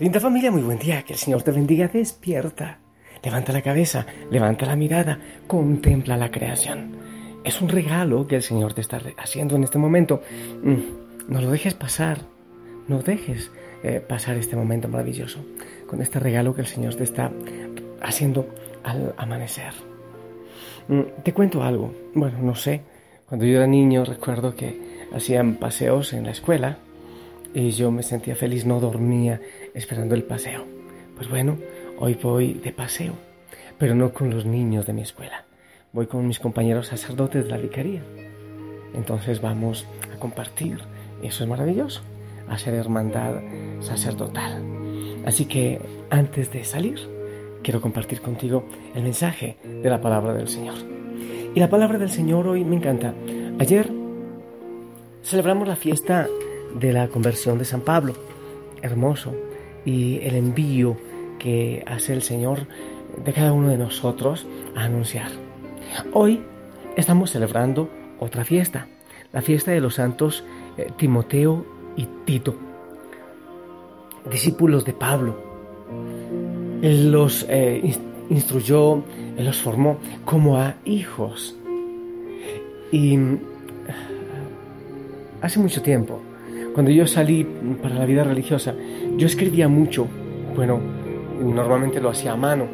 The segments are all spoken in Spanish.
Linda familia, muy buen día. Que el Señor te bendiga. Despierta. Levanta la cabeza, levanta la mirada, contempla la creación. Es un regalo que el Señor te está haciendo en este momento. Mm, no lo dejes pasar. No dejes eh, pasar este momento maravilloso con este regalo que el Señor te está haciendo al amanecer. Mm, te cuento algo. Bueno, no sé. Cuando yo era niño recuerdo que hacían paseos en la escuela y yo me sentía feliz, no dormía esperando el paseo. Pues bueno, hoy voy de paseo, pero no con los niños de mi escuela. Voy con mis compañeros sacerdotes de la vicaría. Entonces vamos a compartir, eso es maravilloso, a ser hermandad sacerdotal. Así que antes de salir, quiero compartir contigo el mensaje de la palabra del Señor. Y la palabra del Señor hoy me encanta. Ayer celebramos la fiesta de la conversión de San Pablo. Hermoso. Y el envío que hace el Señor de cada uno de nosotros a anunciar. Hoy estamos celebrando otra fiesta, la fiesta de los santos eh, Timoteo y Tito, discípulos de Pablo. Él los eh, instruyó, él los formó como a hijos. Y hace mucho tiempo, cuando yo salí para la vida religiosa, yo escribía mucho. Bueno, normalmente lo hacía a mano.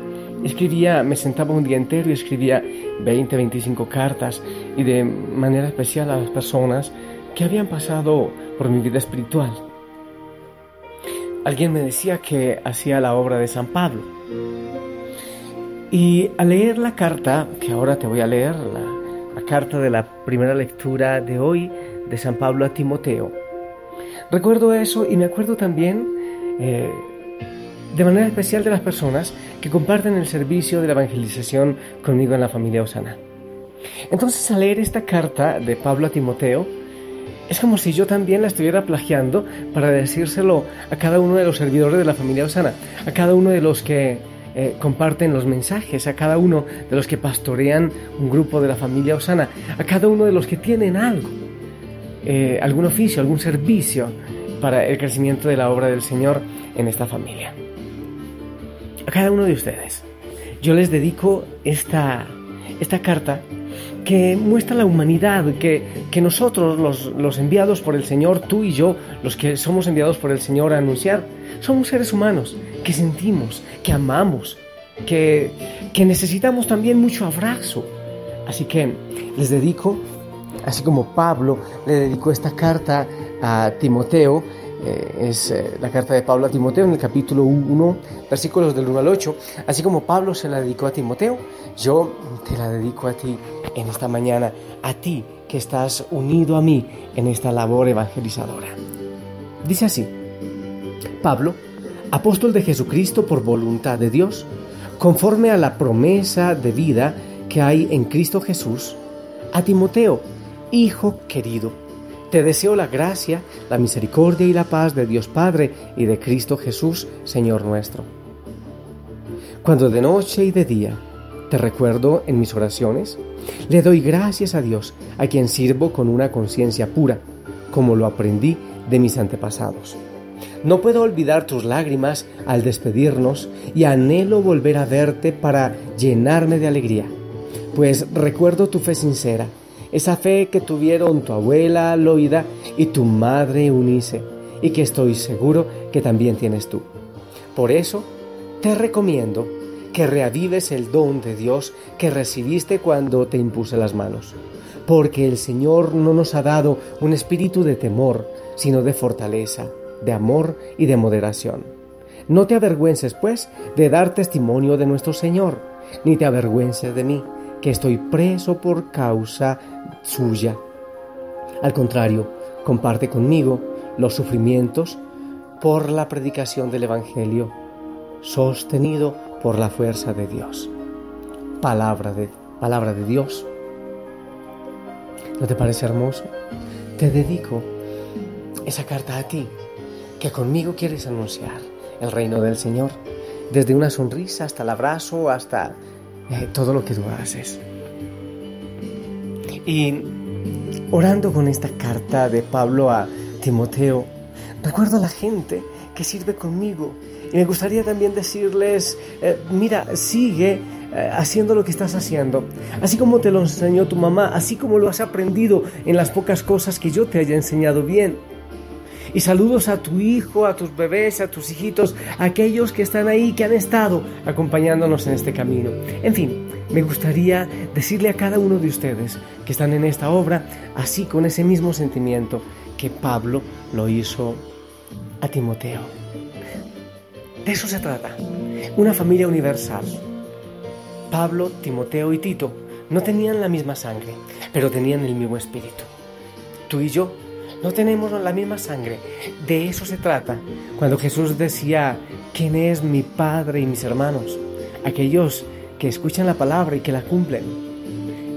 Escribía, me sentaba un día entero y escribía 20, 25 cartas y de manera especial a las personas que habían pasado por mi vida espiritual. Alguien me decía que hacía la obra de San Pablo. Y al leer la carta, que ahora te voy a leer, la, la carta de la primera lectura de hoy de San Pablo a Timoteo, Recuerdo eso y me acuerdo también eh, de manera especial de las personas que comparten el servicio de la evangelización conmigo en la familia Osana. Entonces al leer esta carta de Pablo a Timoteo, es como si yo también la estuviera plagiando para decírselo a cada uno de los servidores de la familia Osana, a cada uno de los que eh, comparten los mensajes, a cada uno de los que pastorean un grupo de la familia Osana, a cada uno de los que tienen algo eh, algún oficio, algún servicio para el crecimiento de la obra del Señor en esta familia. A cada uno de ustedes, yo les dedico esta, esta carta que muestra la humanidad, que, que nosotros, los, los, enviados por el Señor, tú y yo, los que somos enviados por el Señor a anunciar, somos seres humanos que sentimos, que amamos, que, que necesitamos también mucho abrazo. Así que les dedico Así como Pablo le dedicó esta carta a Timoteo, eh, es eh, la carta de Pablo a Timoteo en el capítulo 1, versículos del 1 al 8. Así como Pablo se la dedicó a Timoteo, yo te la dedico a ti en esta mañana, a ti que estás unido a mí en esta labor evangelizadora. Dice así, Pablo, apóstol de Jesucristo por voluntad de Dios, conforme a la promesa de vida que hay en Cristo Jesús, a Timoteo, Hijo querido, te deseo la gracia, la misericordia y la paz de Dios Padre y de Cristo Jesús, Señor nuestro. Cuando de noche y de día te recuerdo en mis oraciones, le doy gracias a Dios, a quien sirvo con una conciencia pura, como lo aprendí de mis antepasados. No puedo olvidar tus lágrimas al despedirnos y anhelo volver a verte para llenarme de alegría, pues recuerdo tu fe sincera esa fe que tuvieron tu abuela Loida y tu madre Unice, y que estoy seguro que también tienes tú. Por eso, te recomiendo que reavives el don de Dios que recibiste cuando te impuse las manos, porque el Señor no nos ha dado un espíritu de temor, sino de fortaleza, de amor y de moderación. No te avergüences, pues, de dar testimonio de nuestro Señor, ni te avergüences de mí que estoy preso por causa suya. Al contrario, comparte conmigo los sufrimientos por la predicación del Evangelio, sostenido por la fuerza de Dios. Palabra de, palabra de Dios. ¿No te parece hermoso? Te dedico esa carta a ti, que conmigo quieres anunciar el reino del Señor, desde una sonrisa hasta el abrazo, hasta eh, todo lo que tú haces. Y orando con esta carta de Pablo a Timoteo, recuerdo a la gente que sirve conmigo. Y me gustaría también decirles, eh, mira, sigue eh, haciendo lo que estás haciendo. Así como te lo enseñó tu mamá, así como lo has aprendido en las pocas cosas que yo te haya enseñado bien. Y saludos a tu hijo, a tus bebés, a tus hijitos, a aquellos que están ahí, que han estado acompañándonos en este camino. En fin, me gustaría decirle a cada uno de ustedes que están en esta obra, así con ese mismo sentimiento que Pablo lo hizo a Timoteo. De eso se trata, una familia universal. Pablo, Timoteo y Tito no tenían la misma sangre, pero tenían el mismo espíritu. Tú y yo no tenemos la misma sangre. De eso se trata. Cuando Jesús decía, ¿quién es mi Padre y mis hermanos? Aquellos que escuchan la palabra y que la cumplen.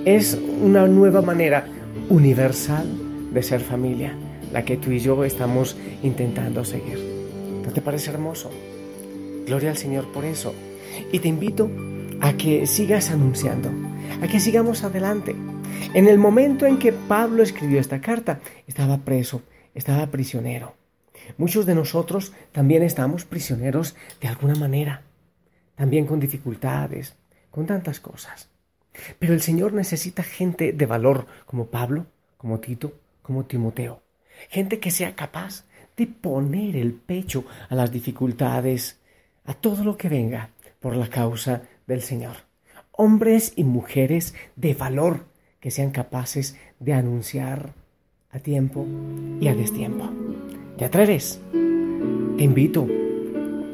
Es una nueva manera universal de ser familia, la que tú y yo estamos intentando seguir. ¿No te parece hermoso? Gloria al Señor por eso. Y te invito a que sigas anunciando, a que sigamos adelante. En el momento en que Pablo escribió esta carta, estaba preso, estaba prisionero. Muchos de nosotros también estamos prisioneros de alguna manera, también con dificultades, con tantas cosas. Pero el Señor necesita gente de valor como Pablo, como Tito, como Timoteo. Gente que sea capaz de poner el pecho a las dificultades, a todo lo que venga por la causa del Señor. Hombres y mujeres de valor que sean capaces de anunciar a tiempo y a destiempo. ¿Te atreves? Te invito.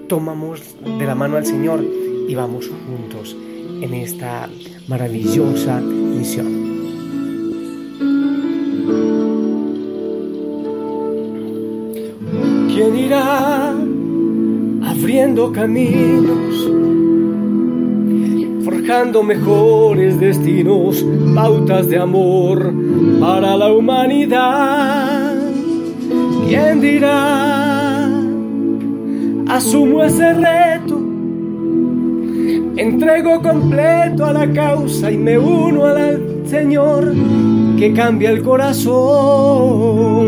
Tomamos de la mano al Señor y vamos juntos en esta maravillosa misión. ¿Quién irá abriendo caminos? forjando mejores destinos, pautas de amor para la humanidad. ¿Quién dirá? Asumo ese reto, entrego completo a la causa y me uno al Señor que cambia el corazón.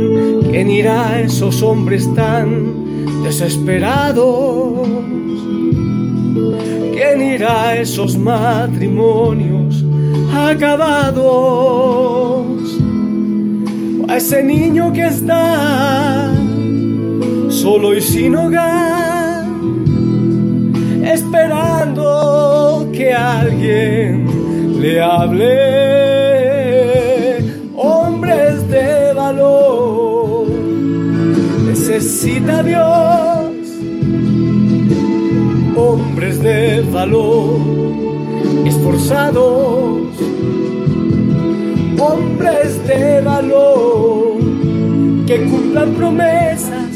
¿Quién irá a esos hombres tan desesperados? ¿Quién irá a esos matrimonios acabados? a ese niño que está solo y sin hogar, esperando que alguien le hable. Hombres de valor, necesita Dios. Hombres de valor, esforzados, hombres de valor, que cumplan promesas,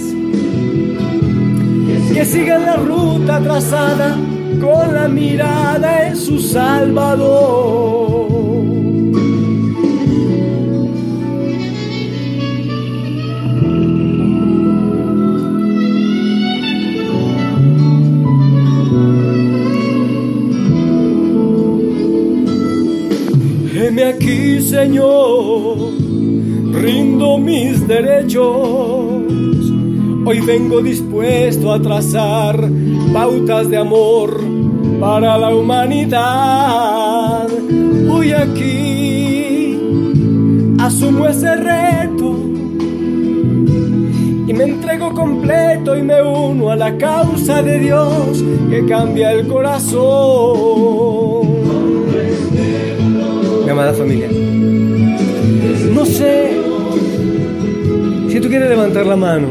que sigan la ruta trazada con la mirada en su Salvador. aquí, Señor, rindo mis derechos. Hoy vengo dispuesto a trazar pautas de amor para la humanidad. Hoy aquí asumo ese reto y me entrego completo y me uno a la causa de Dios que cambia el corazón amada familia. No sé si tú quieres levantar la mano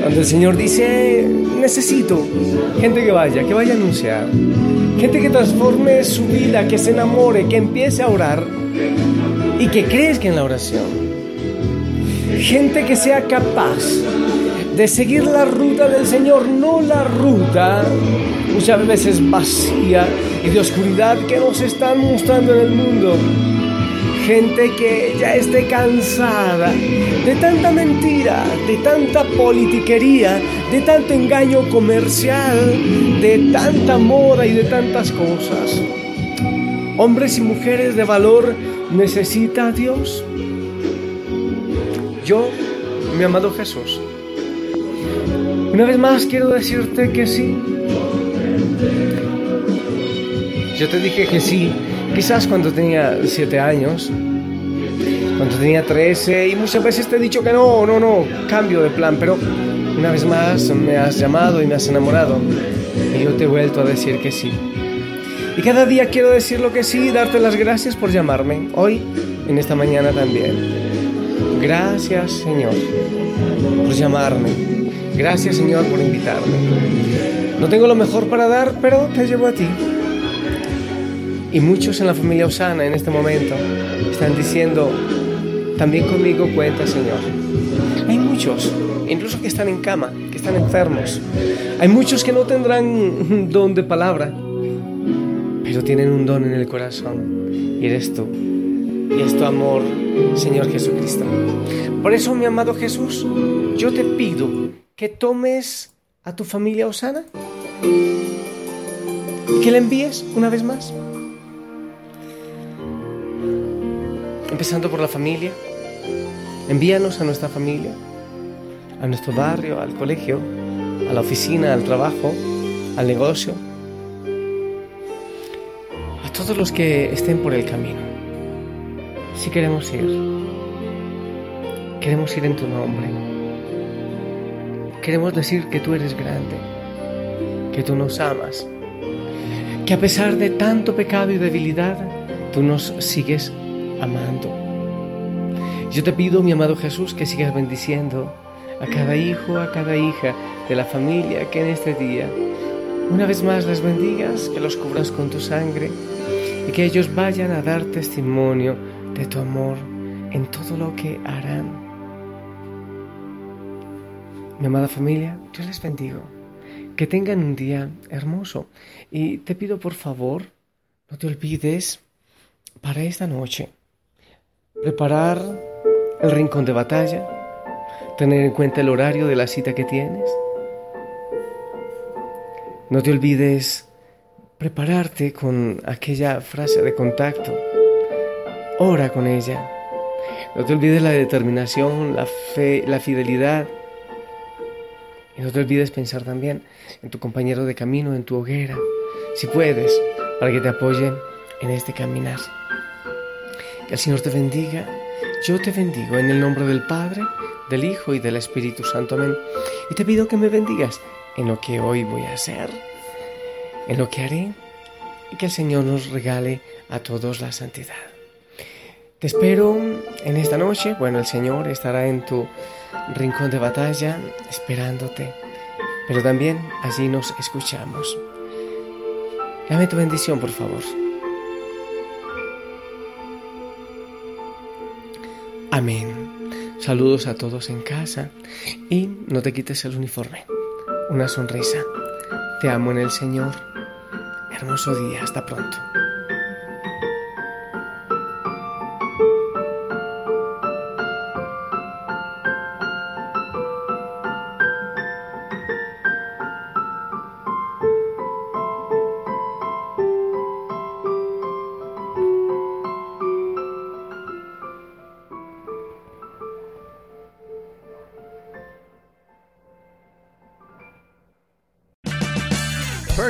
cuando el Señor dice, necesito gente que vaya, que vaya a anunciar, gente que transforme su vida, que se enamore, que empiece a orar y que crezca en la oración. Gente que sea capaz de seguir la ruta del Señor, no la ruta muchas veces vacía y de oscuridad que nos están mostrando en el mundo. Gente que ya esté cansada de tanta mentira, de tanta politiquería, de tanto engaño comercial, de tanta moda y de tantas cosas. Hombres y mujeres de valor necesita Dios. Yo, mi amado Jesús, una vez más quiero decirte que sí. Yo te dije que sí, quizás cuando tenía siete años, cuando tenía 13 y muchas veces te he dicho que no, no, no, cambio de plan, pero una vez más me has llamado y me has enamorado y yo te he vuelto a decir que sí. Y cada día quiero decir lo que sí y darte las gracias por llamarme, hoy, en esta mañana también. Gracias Señor por llamarme. Gracias Señor por invitarme. No tengo lo mejor para dar, pero te llevo a ti. Y muchos en la familia Osana en este momento están diciendo, también conmigo cuenta Señor. Hay muchos, incluso que están en cama, que están enfermos. Hay muchos que no tendrán don de palabra, pero tienen un don en el corazón. Y eres tú. Y es tu amor, Señor Jesucristo. Por eso, mi amado Jesús, yo te pido que tomes a tu familia Osana, que la envíes una vez más. Empezando por la familia, envíanos a nuestra familia, a nuestro barrio, al colegio, a la oficina, al trabajo, al negocio, a todos los que estén por el camino. Si queremos ir, queremos ir en tu nombre. Queremos decir que tú eres grande, que tú nos amas, que a pesar de tanto pecado y debilidad, tú nos sigues amando. Yo te pido, mi amado Jesús, que sigas bendiciendo a cada hijo, a cada hija de la familia que en este día, una vez más les bendigas, que los cubras con tu sangre y que ellos vayan a dar testimonio de tu amor en todo lo que harán. Mi amada familia, yo les bendigo. Que tengan un día hermoso. Y te pido por favor, no te olvides para esta noche preparar el rincón de batalla, tener en cuenta el horario de la cita que tienes. No te olvides prepararte con aquella frase de contacto. Ora con ella. No te olvides la determinación, la fe, la fidelidad y no te olvides pensar también en tu compañero de camino, en tu hoguera, si puedes, para que te apoyen en este caminar. El Señor te bendiga. Yo te bendigo en el nombre del Padre, del Hijo y del Espíritu Santo. Amén. Y te pido que me bendigas en lo que hoy voy a hacer, en lo que haré, y que el Señor nos regale a todos la santidad. Te espero en esta noche. Bueno, el Señor estará en tu rincón de batalla esperándote, pero también allí nos escuchamos. Dame tu bendición, por favor. Amén. Saludos a todos en casa y no te quites el uniforme. Una sonrisa. Te amo en el Señor. Hermoso día. Hasta pronto.